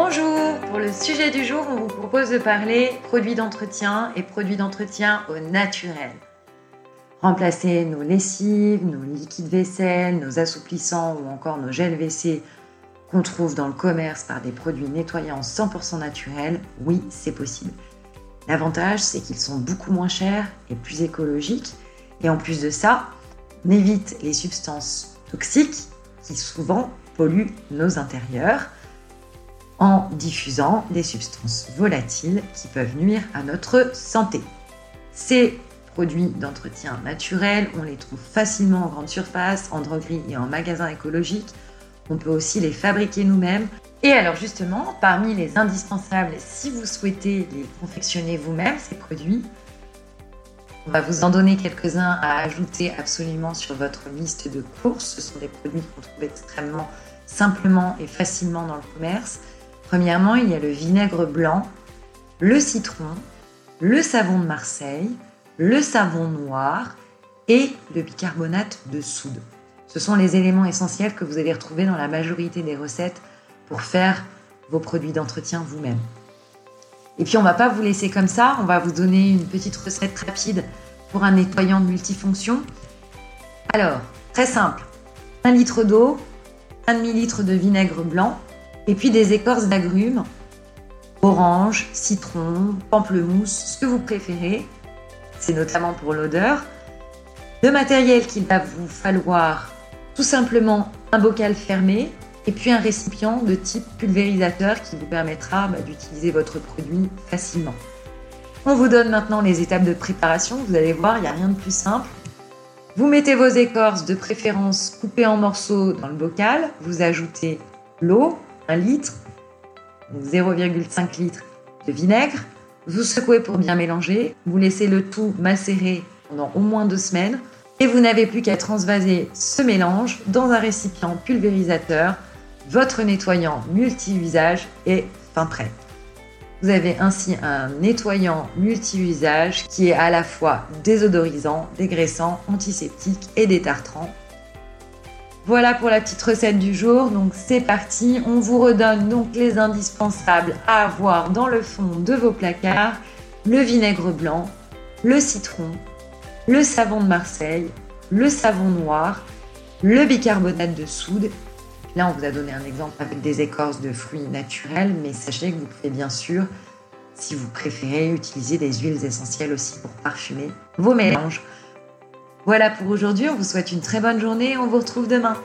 Bonjour, pour le sujet du jour, on vous propose de parler produits d'entretien et produits d'entretien au naturel. Remplacer nos lessives, nos liquides vaisselle, nos assouplissants ou encore nos gels WC qu'on trouve dans le commerce par des produits nettoyants 100% naturels, oui, c'est possible. L'avantage, c'est qu'ils sont beaucoup moins chers et plus écologiques. Et en plus de ça, on évite les substances toxiques qui souvent polluent nos intérieurs en diffusant des substances volatiles qui peuvent nuire à notre santé. Ces produits d'entretien naturel, on les trouve facilement en grande surface, en droguerie et en magasin écologique. On peut aussi les fabriquer nous-mêmes. Et alors justement, parmi les indispensables, si vous souhaitez les confectionner vous-même, ces produits, on va vous en donner quelques-uns à ajouter absolument sur votre liste de courses. Ce sont des produits qu'on trouve extrêmement simplement et facilement dans le commerce. Premièrement, il y a le vinaigre blanc, le citron, le savon de Marseille, le savon noir et le bicarbonate de soude. Ce sont les éléments essentiels que vous allez retrouver dans la majorité des recettes pour faire vos produits d'entretien vous-même. Et puis on va pas vous laisser comme ça, on va vous donner une petite recette rapide pour un nettoyant multifonction. Alors, très simple, 1 litre d'eau, 1 demi-litre de vinaigre blanc, et puis des écorces d'agrumes, orange, citron, pamplemousse, ce que vous préférez. C'est notamment pour l'odeur. Le matériel qu'il va vous falloir, tout simplement un bocal fermé et puis un récipient de type pulvérisateur qui vous permettra bah, d'utiliser votre produit facilement. On vous donne maintenant les étapes de préparation. Vous allez voir, il n'y a rien de plus simple. Vous mettez vos écorces de préférence coupées en morceaux dans le bocal. Vous ajoutez l'eau, 1 litre, 0,5 litre de vinaigre. Vous secouez pour bien mélanger. Vous laissez le tout macérer pendant au moins deux semaines. Et vous n'avez plus qu'à transvaser ce mélange dans un récipient pulvérisateur. Votre nettoyant multi-usage est fin prêt. Vous avez ainsi un nettoyant multi-usage qui est à la fois désodorisant, dégraissant, antiseptique et détartrant voilà pour la petite recette du jour. Donc c'est parti. On vous redonne donc les indispensables à avoir dans le fond de vos placards. Le vinaigre blanc, le citron, le savon de Marseille, le savon noir, le bicarbonate de soude. Là, on vous a donné un exemple avec des écorces de fruits naturels, mais sachez que vous pouvez bien sûr, si vous préférez, utiliser des huiles essentielles aussi pour parfumer vos mélanges. Voilà pour aujourd'hui, on vous souhaite une très bonne journée, on vous retrouve demain.